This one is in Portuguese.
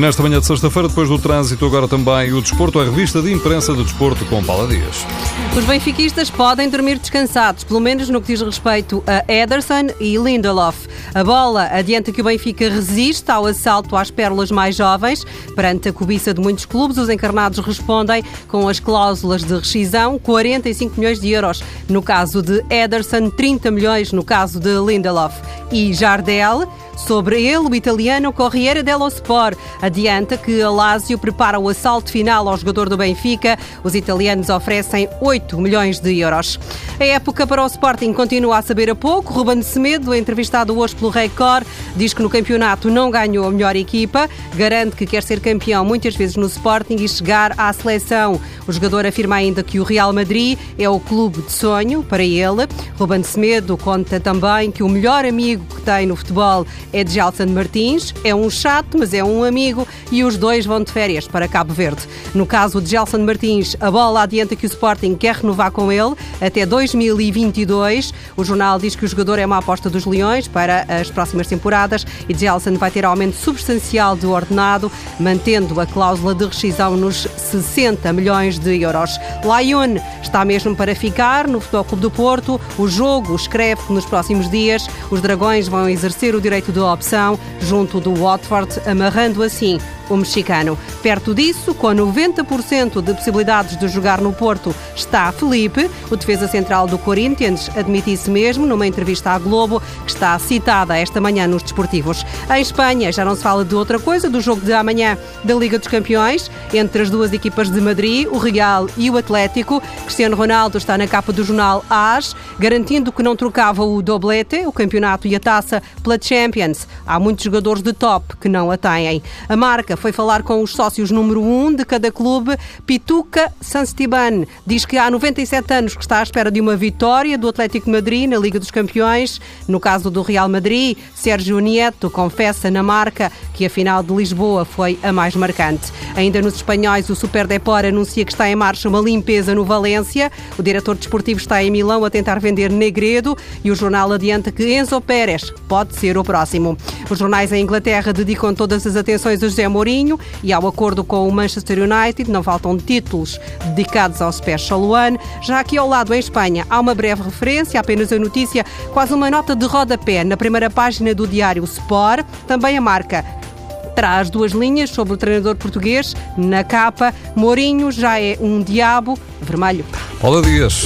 E nesta manhã de sexta-feira, depois do trânsito, agora também o Desporto, a revista de imprensa do Desporto com Paula Dias. Os benfiquistas podem dormir descansados, pelo menos no que diz respeito a Ederson e Lindelof. A bola adianta que o Benfica resiste ao assalto às pérolas mais jovens. Perante a cobiça de muitos clubes, os encarnados respondem com as cláusulas de rescisão, 45 milhões de euros no caso de Ederson, 30 milhões no caso de Lindelof. E Jardel, Sobre ele, o italiano Corriere dello Sport adianta que a prepara o assalto final ao jogador do Benfica. Os italianos oferecem 8 milhões de euros. A época para o Sporting continua a saber a pouco. Ruben Semedo, entrevistado hoje pelo Record, diz que no campeonato não ganhou a melhor equipa, garante que quer ser campeão muitas vezes no Sporting e chegar à seleção. O jogador afirma ainda que o Real Madrid é o clube de sonho para ele. Ruben Semedo conta também que o melhor amigo que tem no futebol é de Gelson Martins. É um chato, mas é um amigo e os dois vão de férias para Cabo Verde. No caso de Gelson Martins, a bola adianta que o Sporting quer renovar com ele até 2022. O jornal diz que o jogador é uma aposta dos Leões para as próximas temporadas e Gelson vai ter aumento substancial de ordenado, mantendo a cláusula de rescisão nos 60 milhões de euros. Lyon está mesmo para ficar no Futebol Clube do Porto. O jogo escreve nos próximos dias os Dragões vão exercer o direito de opção junto do Watford, amarrando assim o mexicano. Perto disso, com 90% de possibilidades de jogar no Porto, está Felipe, o defesa central do Corinthians, admite isso mesmo numa entrevista à Globo, que está citada esta manhã nos desportivos. Em Espanha, já não se fala de outra coisa, do jogo de amanhã da Liga dos Campeões, entre as duas equipas de Madrid, o Real e o Atlético. Cristiano Ronaldo está na capa do jornal AS, garantindo que não trocava o doblete, o campeonato e a taça, pela Champions. Há muitos jogadores de top que não a têm. A marca foi falar com os sócios número 1 um de cada clube, Pituca Sanstiban. Diz que há 97 anos que está à espera de uma vitória do Atlético Madrid na Liga dos Campeões. No caso do Real Madrid, Sérgio Nieto confessa na marca que a final de Lisboa foi a mais marcante. Ainda nos espanhóis, o Super Depor anuncia que está em marcha uma limpeza no Valência. O diretor desportivo está em Milão a tentar vender Negredo e o jornal adianta que Enzo Pérez pode ser o próximo. Os jornais em Inglaterra dedicam todas as atenções a José Mourinho e ao acordo com o Manchester United não faltam títulos dedicados ao Special One. Já aqui ao lado, em Espanha, há uma breve referência, apenas a notícia, quase uma nota de rodapé na primeira página do diário Sport, também a marca traz duas linhas sobre o treinador português. Na capa, Mourinho já é um diabo vermelho. Olá, Dias.